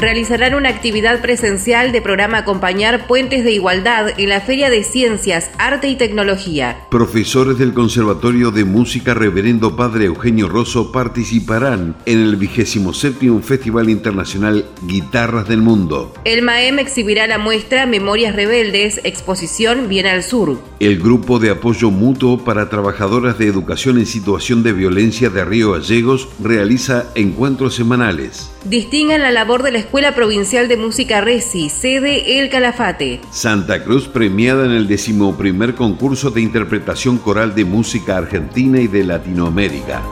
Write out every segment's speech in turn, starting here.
Realizarán una actividad presencial de programa Acompañar Puentes de Igualdad en la Feria de Ciencias, Arte y Tecnología. Profesores del Conservatorio de Música Reverendo Padre Eugenio Rosso participarán en el 27 Festival Internacional Guitarras del Mundo. El MAEM exhibirá la muestra Memorias Rebeldes, exposición Bien al Sur. El Grupo de Apoyo Mutuo para Trabajadoras de Educación en Situación de Violencia de Río Gallegos realiza encuentros semanales. Distingan la labor de la Escuela Provincial de Música Resi, sede El Calafate. Santa Cruz premiada en el decimoprimer concurso de interpretación coral de música argentina y de Latinoamérica.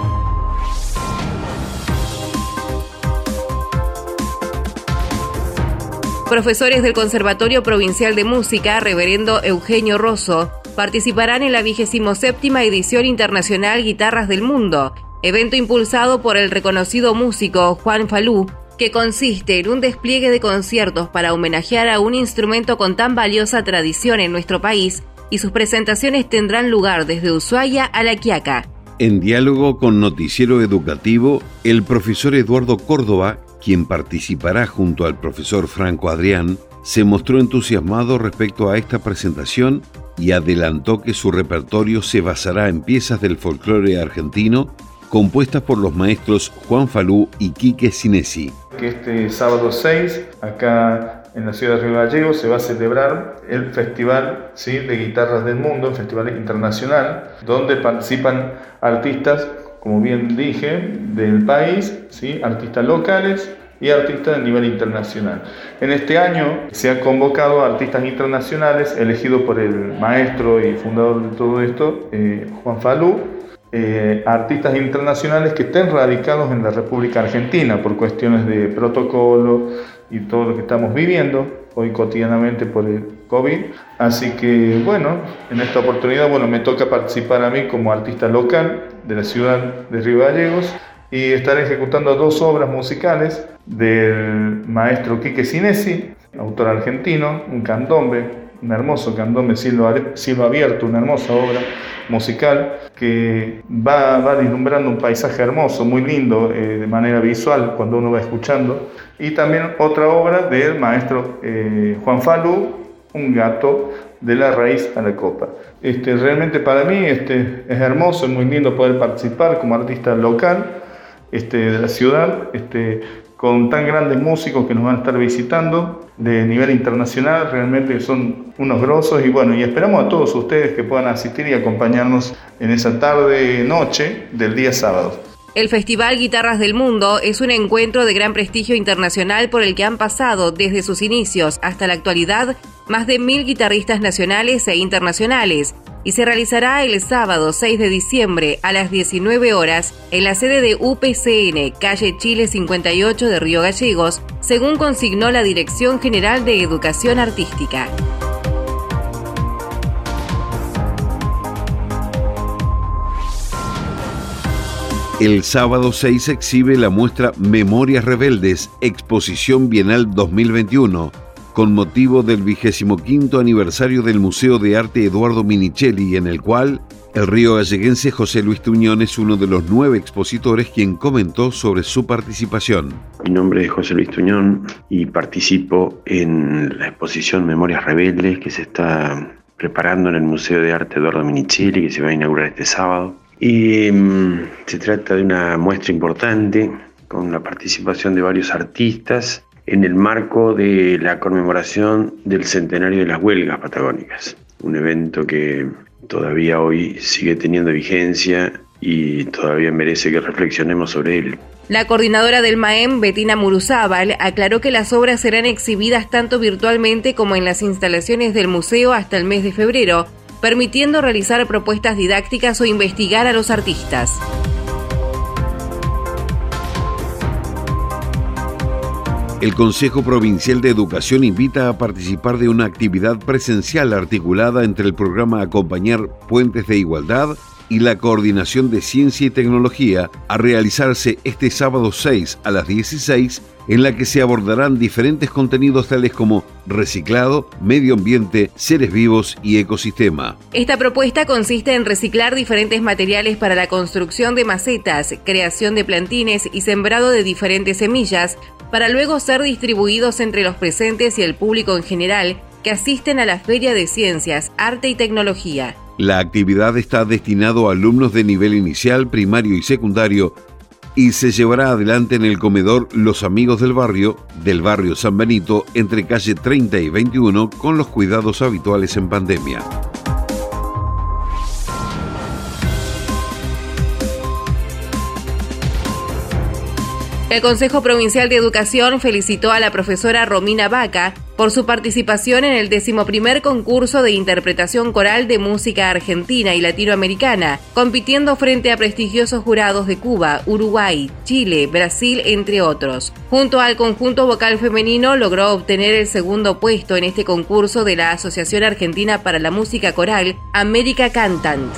Profesores del Conservatorio Provincial de Música, Reverendo Eugenio Rosso, participarán en la 27 edición internacional Guitarras del Mundo, evento impulsado por el reconocido músico Juan Falú, que consiste en un despliegue de conciertos para homenajear a un instrumento con tan valiosa tradición en nuestro país y sus presentaciones tendrán lugar desde Ushuaia a La Quiaca. En diálogo con Noticiero Educativo, el profesor Eduardo Córdoba, quien participará junto al profesor Franco Adrián, se mostró entusiasmado respecto a esta presentación y adelantó que su repertorio se basará en piezas del folclore argentino compuestas por los maestros Juan Falú y Quique Sinesi. Que este sábado 6, acá en la ciudad de Río Gallegos, se va a celebrar el Festival ¿sí? de Guitarras del Mundo, el Festival Internacional, donde participan artistas, como bien dije, del país, ¿sí? artistas locales y artistas a nivel internacional. En este año se han convocado artistas internacionales elegidos por el maestro y fundador de todo esto, eh, Juan Falú, eh, artistas internacionales que estén radicados en la República Argentina por cuestiones de protocolo y todo lo que estamos viviendo hoy cotidianamente por el COVID. Así que bueno, en esta oportunidad bueno, me toca participar a mí como artista local de la ciudad de Río Gallegos y estaré ejecutando dos obras musicales del maestro Quique Sinesi, autor argentino, un candombe un hermoso candombe cielo, abierto, una hermosa obra musical que va, va vislumbrando un paisaje hermoso, muy lindo eh, de manera visual cuando uno va escuchando. Y también otra obra del maestro eh, Juan Falú, Un gato de la raíz a la copa. Este, realmente para mí este, es hermoso, es muy lindo poder participar como artista local este, de la ciudad, este, con tan grandes músicos que nos van a estar visitando de nivel internacional, realmente son unos grosos y bueno, y esperamos a todos ustedes que puedan asistir y acompañarnos en esa tarde, noche del día sábado. El Festival Guitarras del Mundo es un encuentro de gran prestigio internacional por el que han pasado desde sus inicios hasta la actualidad más de mil guitarristas nacionales e internacionales y se realizará el sábado 6 de diciembre a las 19 horas en la sede de UPCN, calle Chile 58 de Río Gallegos, según consignó la Dirección General de Educación Artística. El sábado 6 exhibe la muestra Memorias Rebeldes, Exposición Bienal 2021 con motivo del vigésimo quinto aniversario del Museo de Arte Eduardo Minichelli, en el cual el río galleguense José Luis Tuñón es uno de los nueve expositores quien comentó sobre su participación. Mi nombre es José Luis Tuñón y participo en la exposición Memorias Rebeldes que se está preparando en el Museo de Arte Eduardo Minichelli, que se va a inaugurar este sábado. Y mm, se trata de una muestra importante con la participación de varios artistas en el marco de la conmemoración del centenario de las huelgas patagónicas, un evento que todavía hoy sigue teniendo vigencia y todavía merece que reflexionemos sobre él. La coordinadora del MAEM, Betina Muruzábal, aclaró que las obras serán exhibidas tanto virtualmente como en las instalaciones del museo hasta el mes de febrero, permitiendo realizar propuestas didácticas o investigar a los artistas. El Consejo Provincial de Educación invita a participar de una actividad presencial articulada entre el programa Acompañar Puentes de Igualdad y la Coordinación de Ciencia y Tecnología a realizarse este sábado 6 a las 16 en la que se abordarán diferentes contenidos tales como reciclado, medio ambiente, seres vivos y ecosistema. Esta propuesta consiste en reciclar diferentes materiales para la construcción de macetas, creación de plantines y sembrado de diferentes semillas, para luego ser distribuidos entre los presentes y el público en general que asisten a la Feria de Ciencias, Arte y Tecnología. La actividad está destinado a alumnos de nivel inicial, primario y secundario y se llevará adelante en el comedor Los Amigos del Barrio, del barrio San Benito, entre calle 30 y 21, con los cuidados habituales en pandemia. El Consejo Provincial de Educación felicitó a la profesora Romina Vaca por su participación en el decimoprimer concurso de interpretación coral de música argentina y latinoamericana, compitiendo frente a prestigiosos jurados de Cuba, Uruguay, Chile, Brasil, entre otros. Junto al conjunto vocal femenino logró obtener el segundo puesto en este concurso de la Asociación Argentina para la Música Coral, América Cantant.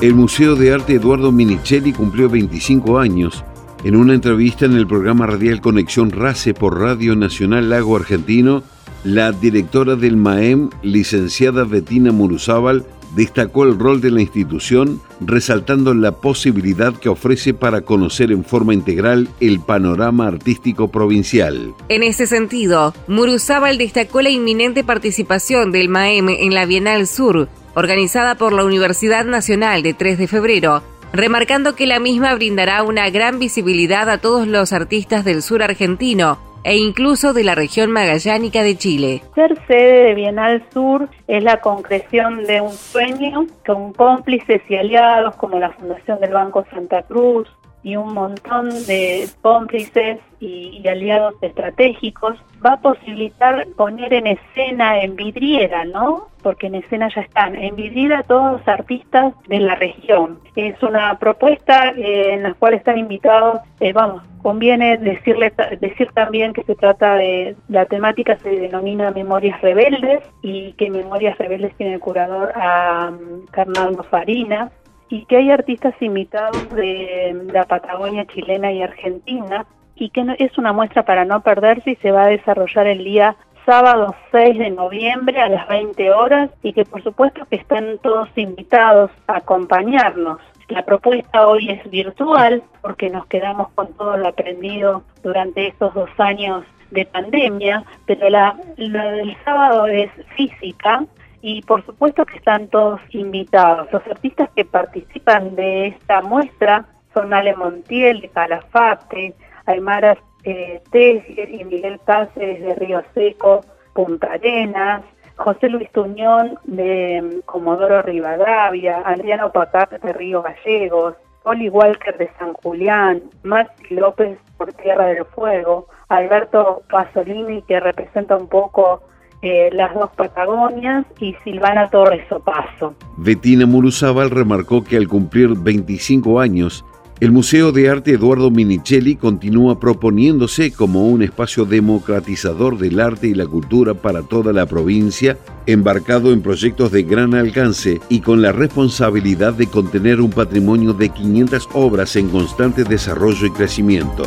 El Museo de Arte Eduardo Minichelli cumplió 25 años. En una entrevista en el programa radial Conexión RACE por Radio Nacional Lago Argentino, la directora del MAEM, licenciada Bettina Muruzábal, destacó el rol de la institución, resaltando la posibilidad que ofrece para conocer en forma integral el panorama artístico provincial. En ese sentido, Muruzábal destacó la inminente participación del MAEM en la Bienal Sur, organizada por la Universidad Nacional de 3 de febrero, remarcando que la misma brindará una gran visibilidad a todos los artistas del sur argentino e incluso de la región magallánica de Chile. Ser sede de Bienal Sur es la concreción de un sueño con cómplices y aliados como la Fundación del Banco Santa Cruz, y un montón de cómplices y, aliados estratégicos, va a posibilitar poner en escena, en vidriera, ¿no? Porque en escena ya están, en vidriera todos los artistas de la región. Es una propuesta eh, en la cual están invitados, eh, vamos, conviene decirle, decir también que se trata de, la temática se denomina Memorias Rebeldes y que Memorias Rebeldes tiene el curador a um, Farina, y que hay artistas invitados de la Patagonia chilena y argentina y que es una muestra para no perderse y se va a desarrollar el día sábado 6 de noviembre a las 20 horas y que por supuesto que están todos invitados a acompañarnos. La propuesta hoy es virtual porque nos quedamos con todo lo aprendido durante estos dos años de pandemia, pero la del sábado es física y por supuesto que están todos invitados. Los artistas que participan de esta muestra son Ale Montiel de Calafate, Aymara eh, y Miguel Cáceres de Río Seco, Punta Arenas, José Luis Tuñón de mm, Comodoro Rivadavia, Adriano Patar de Río Gallegos, Oli Walker de San Julián, Maxi López por Tierra del Fuego, Alberto Pasolini que representa un poco eh, las dos Patagonias y Silvana Torres Opaso. Bettina Muruzábal remarcó que al cumplir 25 años, el Museo de Arte Eduardo Minichelli continúa proponiéndose como un espacio democratizador del arte y la cultura para toda la provincia, embarcado en proyectos de gran alcance y con la responsabilidad de contener un patrimonio de 500 obras en constante desarrollo y crecimiento.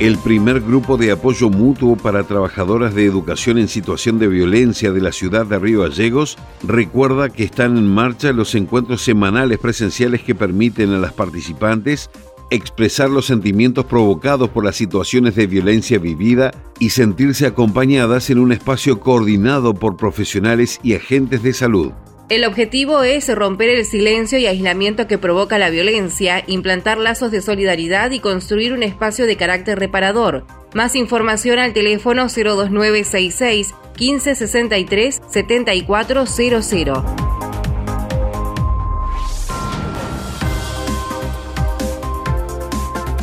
El primer grupo de apoyo mutuo para trabajadoras de educación en situación de violencia de la ciudad de Río Gallegos recuerda que están en marcha los encuentros semanales presenciales que permiten a las participantes expresar los sentimientos provocados por las situaciones de violencia vivida y sentirse acompañadas en un espacio coordinado por profesionales y agentes de salud. El objetivo es romper el silencio y aislamiento que provoca la violencia, implantar lazos de solidaridad y construir un espacio de carácter reparador. Más información al teléfono 02966 1563 7400.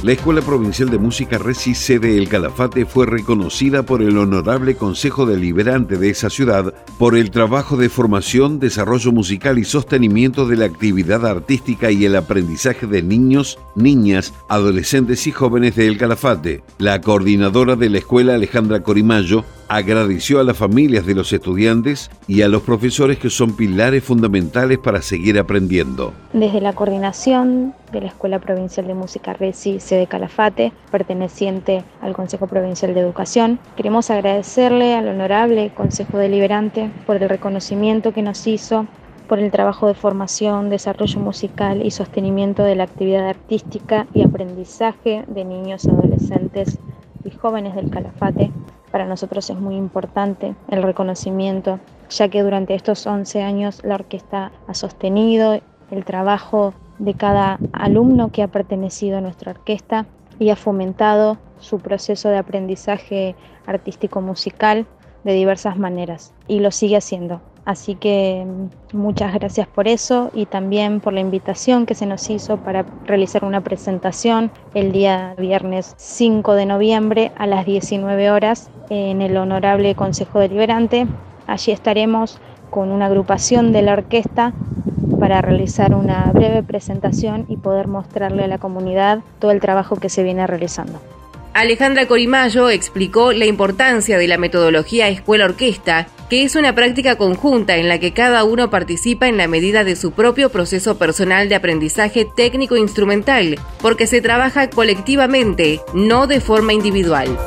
La Escuela Provincial de Música Reci sede El Calafate fue reconocida por el Honorable Consejo Deliberante de esa ciudad por el trabajo de formación, desarrollo musical y sostenimiento de la actividad artística y el aprendizaje de niños, niñas, adolescentes y jóvenes de El Calafate. La coordinadora de la escuela, Alejandra Corimayo, agradeció a las familias de los estudiantes y a los profesores que son pilares fundamentales para seguir aprendiendo. Desde la coordinación de la Escuela Provincial de Música Reci, sede Calafate, perteneciente al Consejo Provincial de Educación, queremos agradecerle al honorable Consejo Deliberante por el reconocimiento que nos hizo por el trabajo de formación, desarrollo musical y sostenimiento de la actividad artística y aprendizaje de niños, adolescentes y jóvenes del Calafate para nosotros es muy importante el reconocimiento, ya que durante estos 11 años la orquesta ha sostenido el trabajo de cada alumno que ha pertenecido a nuestra orquesta y ha fomentado su proceso de aprendizaje artístico musical de diversas maneras y lo sigue haciendo. Así que mm, muchas gracias por eso y también por la invitación que se nos hizo para realizar una presentación el día viernes 5 de noviembre a las 19 horas en el Honorable Consejo Deliberante. Allí estaremos con una agrupación de la orquesta para realizar una breve presentación y poder mostrarle a la comunidad todo el trabajo que se viene realizando. Alejandra Corimayo explicó la importancia de la metodología escuela-orquesta, que es una práctica conjunta en la que cada uno participa en la medida de su propio proceso personal de aprendizaje técnico-instrumental, porque se trabaja colectivamente, no de forma individual.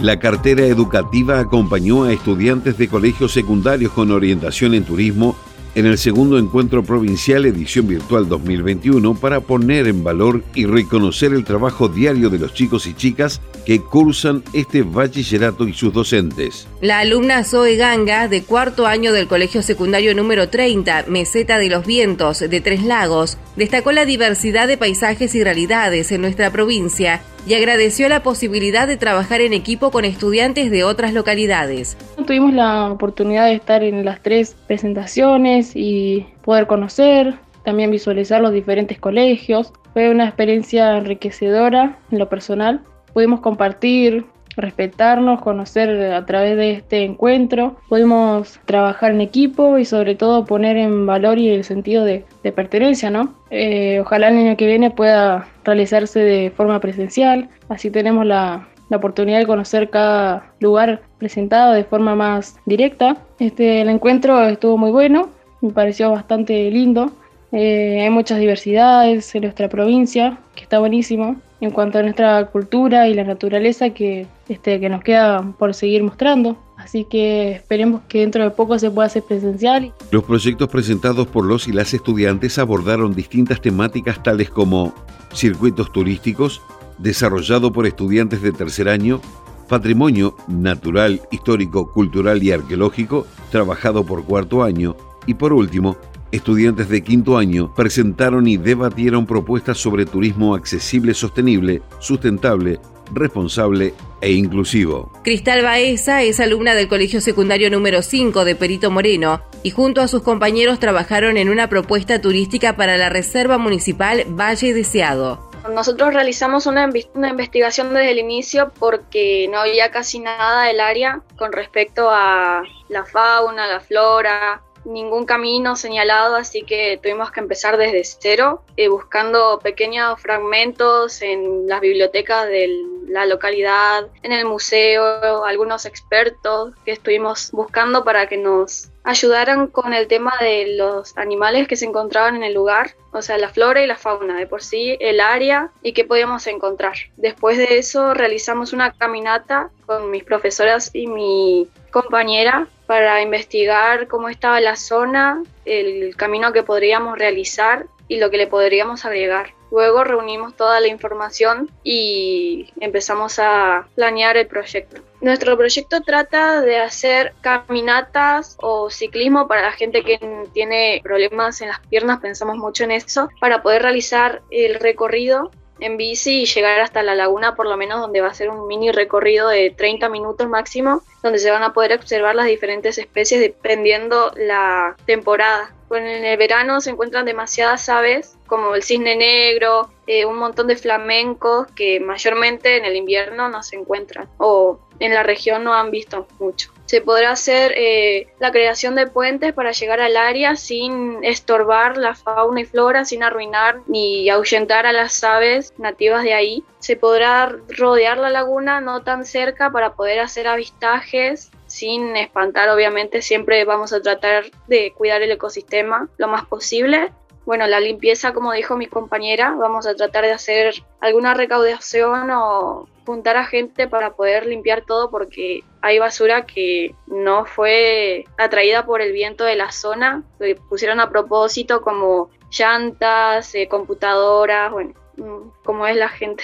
La cartera educativa acompañó a estudiantes de colegios secundarios con orientación en turismo en el segundo encuentro provincial edición virtual 2021 para poner en valor y reconocer el trabajo diario de los chicos y chicas que cursan este bachillerato y sus docentes. La alumna Zoe Ganga, de cuarto año del Colegio Secundario número 30, Meseta de los Vientos, de Tres Lagos, destacó la diversidad de paisajes y realidades en nuestra provincia y agradeció la posibilidad de trabajar en equipo con estudiantes de otras localidades. Tuvimos la oportunidad de estar en las tres presentaciones y poder conocer, también visualizar los diferentes colegios. Fue una experiencia enriquecedora en lo personal. Pudimos compartir respetarnos, conocer a través de este encuentro. Pudimos trabajar en equipo y sobre todo poner en valor y el sentido de, pertenencia, ¿no? Eh, ojalá el año que viene pueda realizarse de forma presencial, así tenemos la, oportunidad de conocer cada lugar presentado de forma más directa. Este, el encuentro estuvo muy bueno, me pareció bastante lindo. Eh, hay muchas diversidades en nuestra provincia, que está buenísimo en cuanto a nuestra cultura y la naturaleza que, este, que nos queda por seguir mostrando. Así que esperemos que dentro de poco se pueda hacer presencial. Los proyectos presentados por los y las estudiantes abordaron distintas temáticas tales como circuitos turísticos, desarrollado por estudiantes de tercer año, patrimonio natural, histórico, cultural y arqueológico, trabajado por cuarto año, y por último, Estudiantes de quinto año presentaron y debatieron propuestas sobre turismo accesible, sostenible, sustentable, responsable e inclusivo. Cristal Baeza es alumna del Colegio Secundario número 5 de Perito Moreno y junto a sus compañeros trabajaron en una propuesta turística para la Reserva Municipal Valle Deseado. Nosotros realizamos una, una, investigación desde el inicio porque no había casi nada del área con respecto a la fauna, la flora, ningún camino señalado, así que tuvimos que empezar desde cero, eh, buscando pequeños fragmentos en las bibliotecas de la localidad, en el museo, algunos expertos que estuvimos buscando para que nos ayudaran con el tema de los animales que se encontraban en el lugar, o sea, la flora y la fauna, de por sí, el área y qué podíamos encontrar. Después de eso realizamos una caminata con mis profesoras y mi compañera para investigar cómo estaba la zona, el camino que podríamos realizar y lo que le podríamos agregar. Luego reunimos toda la información y empezamos a planear el proyecto. Nuestro proyecto trata de hacer caminatas o ciclismo para la gente que tiene problemas en las piernas, pensamos mucho en eso, para poder realizar el recorrido en bici y llegar hasta la laguna por lo menos donde va a ser un mini recorrido de 30 minutos máximo donde se van a poder observar las diferentes especies dependiendo la temporada En el verano se encuentran demasiadas aves, como el cisne negro, eh, un montón de flamencos que mayormente en el invierno no se encuentran o en la región no han visto mucho. Se podrá hacer eh, la creación de puentes para llegar al área sin estorbar la fauna y flora, sin arruinar ni ahuyentar a las aves nativas de ahí. Se podrá rodear la laguna no tan cerca para poder hacer avistajes sin espantar, obviamente siempre vamos a tratar de cuidar el ecosistema lo más posible. Bueno, la limpieza, como dijo mi compañera, vamos a tratar de hacer alguna recaudación o juntar a gente para poder limpiar todo porque hay basura que no fue atraída por el viento de la zona, que pusieron a propósito como llantas, eh, computadoras, bueno, mm, como es la gente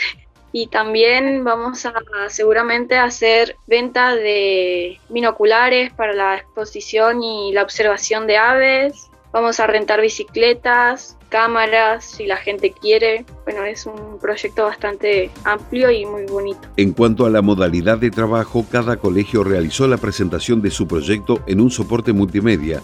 y también vamos a seguramente hacer venta de binoculares para la exposición y la observación de aves. Vamos a rentar bicicletas, cámaras, si la gente quiere. Bueno, es un proyecto bastante amplio y muy bonito. En cuanto a la modalidad de trabajo, cada colegio realizó la presentación de su proyecto en un soporte multimedia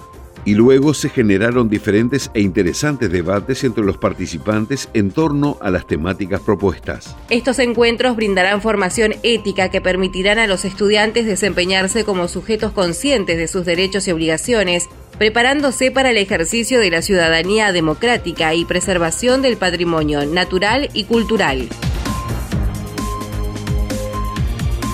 y luego se generaron diferentes e interesantes debates entre los participantes en torno a las temáticas propuestas. Estos encuentros brindarán formación ética que permitirán a los estudiantes desempeñarse como sujetos conscientes de sus derechos y obligaciones, preparándose para el ejercicio de la ciudadanía democrática y preservación del patrimonio natural y cultural.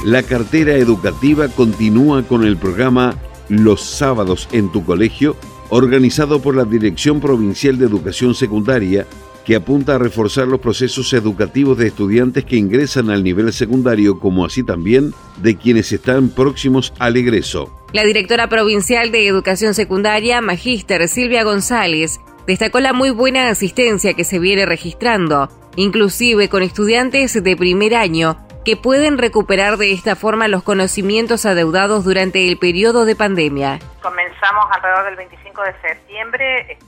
La cartera educativa continúa con el programa los sábados en tu colegio, organizado por la Dirección Provincial de Educación Secundaria, que apunta a reforzar los procesos educativos de estudiantes que ingresan al nivel secundario, como así también de quienes están próximos al egreso. La directora provincial de Educación Secundaria, Magíster Silvia González, destacó la muy buena asistencia que se viene registrando, inclusive con estudiantes de primer año que pueden recuperar de esta forma los conocimientos adeudados durante el periodo de pandemia. Comenzamos alrededor del 25 de septiembre, este,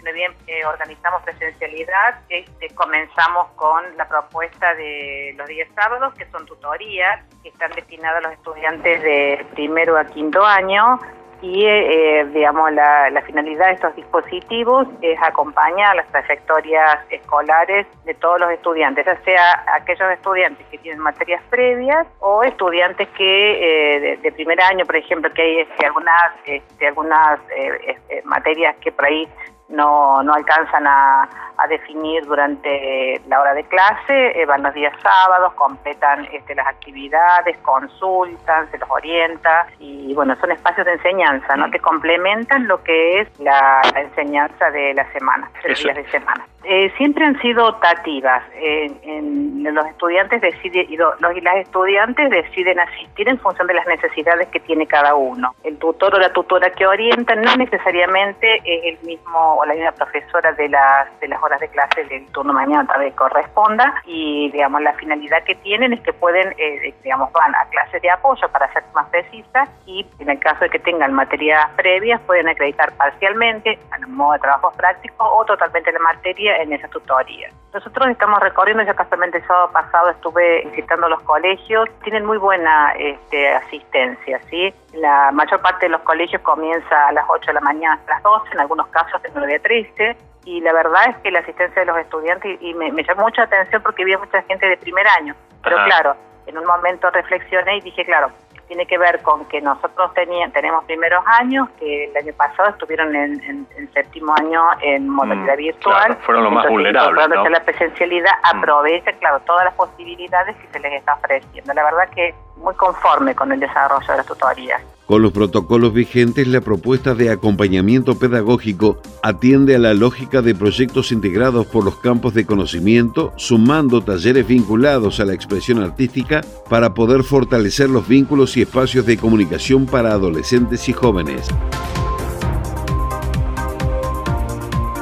eh, organizamos presencialidad, este, comenzamos con la propuesta de los días sábados, que son tutorías, que están destinadas a los estudiantes de primero a quinto año, y eh, digamos la, finalidad de estos dispositivos es acompañar las trayectorias escolares de todos los estudiantes, ya sea aquellos estudiantes que tienen materias previas o estudiantes que eh, de, primer año, por ejemplo, que hay este, algunas, este, algunas eh, materias que por ahí no, no alcanzan a, definir durante la hora de clase, van los días sábados, completan este, las actividades, consultan, se los orienta y bueno, son espacios de enseñanza, ¿no? Mm. Que complementan lo que es la, enseñanza de la semana, de los días de semana. Eh, siempre han sido optativas. en, los estudiantes deciden y, los, y las estudiantes deciden asistir en función de las necesidades que tiene cada uno. El tutor o la tutora que orienta no necesariamente es el mismo o la misma profesora de las de las horas de clase del turno mañana tal vez corresponda y digamos la finalidad que tienen es que pueden eh, digamos van a clases de apoyo para ser más precisas y en el caso de que tengan materias previas pueden acreditar parcialmente a modo de trabajo práctico o totalmente la materia en esa tutoría. Nosotros estamos recorriendo, ya casualmente el sábado pasado estuve visitando los colegios, tienen muy buena este, asistencia, ¿sí? La mayor parte de los colegios comienza a las 8 de la mañana hasta las 12, en algunos casos de 9 a 13, y la verdad es que la asistencia de los estudiantes, y me, llamó mucha atención porque vi mucha gente de primer año, pero claro, en un momento reflexioné y dije, claro, tiene que ver con que nosotros teníamos, tenemos primeros años que el año pasado estuvieron en, séptimo año en modalidad mm, virtual. fueron los más vulnerables. ¿no? la presencialidad, mm. aprovecha, claro, todas las posibilidades que se les está ofreciendo. La verdad que muy conforme con el desarrollo de las tutorías. Con los protocolos vigentes, la propuesta de acompañamiento pedagógico atiende a la lógica de proyectos integrados por los campos de conocimiento, sumando talleres vinculados a la expresión artística para poder fortalecer los vínculos y espacios de comunicación para adolescentes y jóvenes.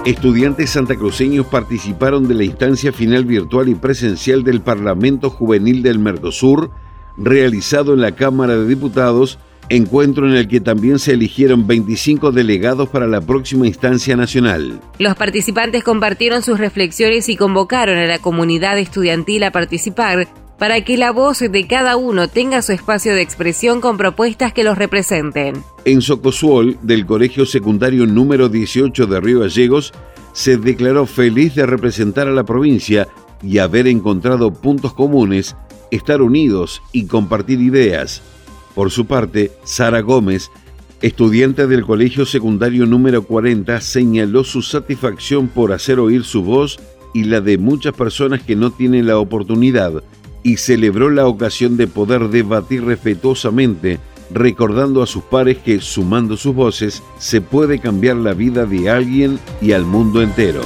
Estudiantes santacruceños participaron de la instancia final virtual y presencial del Parlamento Juvenil del Mercosur, realizado en la Cámara de Diputados, encuentro en el que también se eligieron 25 delegados para la próxima instancia nacional. Los participantes compartieron sus reflexiones y convocaron a la comunidad estudiantil a participar para que la voz de cada uno tenga su espacio de expresión con propuestas que los representen. En Socosuol, del Colegio Secundario número 18 de Río Gallegos, se declaró feliz de representar a la provincia y haber encontrado puntos comunes, estar unidos y compartir ideas. Por su parte, Sara Gómez, estudiante del Colegio Secundario número 40, señaló su satisfacción por hacer oír su voz y la de muchas personas que no tienen la oportunidad y celebró la ocasión de poder debatir respetuosamente, recordando a sus pares que, sumando sus voces, se puede cambiar la vida de alguien y al mundo entero.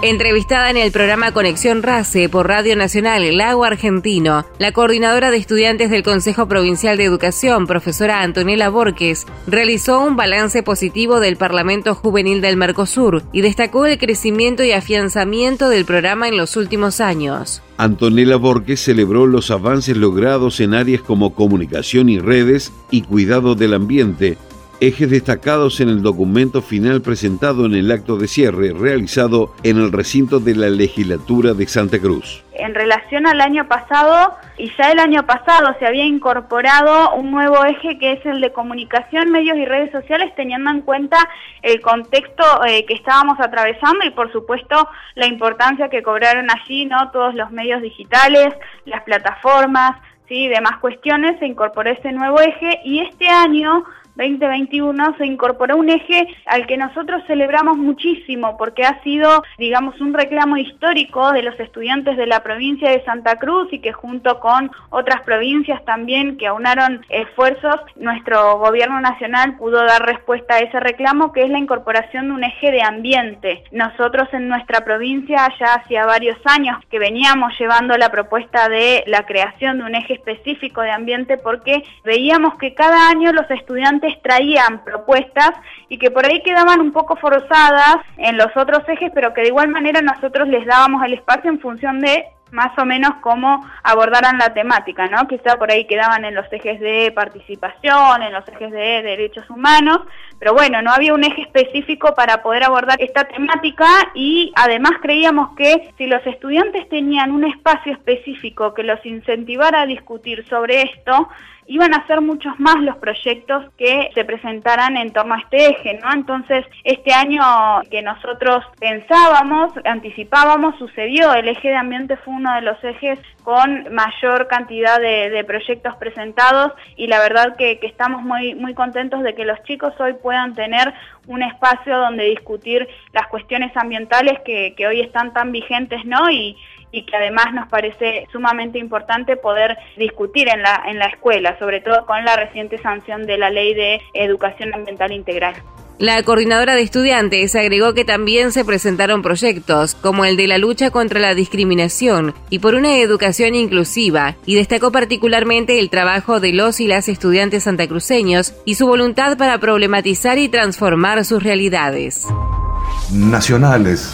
Entrevistada en el programa Conexión RACE por Radio Nacional Lago Argentino, la coordinadora de estudiantes del Consejo Provincial de Educación, profesora Antonella Borges, realizó un balance positivo del Parlamento Juvenil del Mercosur y destacó el crecimiento y afianzamiento del programa en los últimos años. Antonella Borges celebró los avances logrados en áreas como comunicación y redes y cuidado del ambiente, ejes destacados en el documento final presentado en el acto de cierre realizado en el recinto de la legislatura de Santa Cruz. En relación al año pasado, y ya el año pasado se había incorporado un nuevo eje que es el de comunicación, medios y redes sociales, teniendo en cuenta el contexto eh, que estábamos atravesando y por supuesto la importancia que cobraron allí, ¿no? Todos los medios digitales, las plataformas, ¿sí? demás cuestiones, se incorporó ese nuevo eje y este año 2021 se incorporó un eje al que nosotros celebramos muchísimo porque ha sido, digamos, un reclamo histórico de los estudiantes de la provincia de Santa Cruz y que junto con otras provincias también que aunaron esfuerzos, nuestro gobierno nacional pudo dar respuesta a ese reclamo que es la incorporación de un eje de ambiente. Nosotros en nuestra provincia ya hacía varios años que veníamos llevando la propuesta de la creación de un eje específico de ambiente porque veíamos que cada año los estudiantes traían propuestas y que por ahí quedaban un poco forzadas en los otros ejes, pero que de igual manera nosotros les dábamos el espacio en función de más o menos cómo abordaran la temática, ¿no? Quizá por ahí quedaban en los ejes de participación, en los ejes de derechos humanos, pero bueno, no había un eje específico para poder abordar esta temática y además creíamos que si los estudiantes tenían un espacio específico que los incentivara a discutir sobre esto, iban a ser muchos más los proyectos que se presentaran en torno a este eje, ¿no? Entonces, este año que nosotros pensábamos, anticipábamos, sucedió, el eje de ambiente fue uno de los ejes con mayor cantidad de, proyectos presentados y la verdad que, estamos muy, muy contentos de que los chicos hoy puedan tener un espacio donde discutir las cuestiones ambientales que, que hoy están tan vigentes, ¿no? Y que además nos parece sumamente importante poder discutir en la, en la escuela, sobre todo con la reciente sanción de la Ley de Educación Ambiental Integral. La coordinadora de estudiantes agregó que también se presentaron proyectos como el de la lucha contra la discriminación y por una educación inclusiva y destacó particularmente el trabajo de los y las estudiantes santacruceños y su voluntad para problematizar y transformar sus realidades. Nacionales.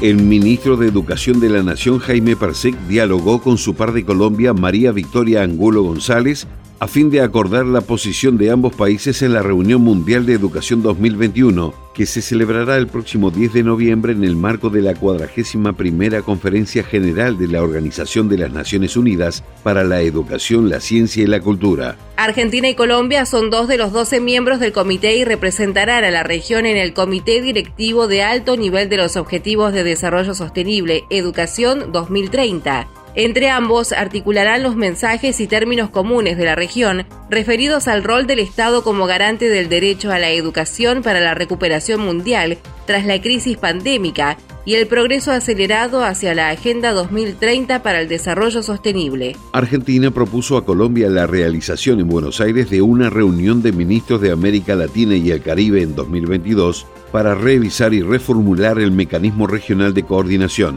El ministro de Educación de la Nación, Jaime Parsec, dialogó con su par de Colombia, María Victoria Angulo González, a fin de acordar la posición de ambos países en la Reunión Mundial de Educación 2021, que se celebrará el próximo 10 de noviembre en el marco de la 41 primera Conferencia General de la Organización de las Naciones Unidas para la Educación, la Ciencia y la Cultura. Argentina y Colombia son dos de los 12 miembros del comité y representarán a la región en el Comité Directivo de Alto Nivel de los Objetivos de Desarrollo Sostenible, Educación 2030. Entre ambos articularán los mensajes y términos comunes de la región referidos al rol del Estado como garante del derecho a la educación para la recuperación mundial tras la crisis pandémica y el progreso acelerado hacia la Agenda 2030 para el Desarrollo Sostenible. Argentina propuso a Colombia la realización en Buenos Aires de una reunión de ministros de América Latina y el Caribe en 2022 para revisar y reformular el mecanismo regional de coordinación.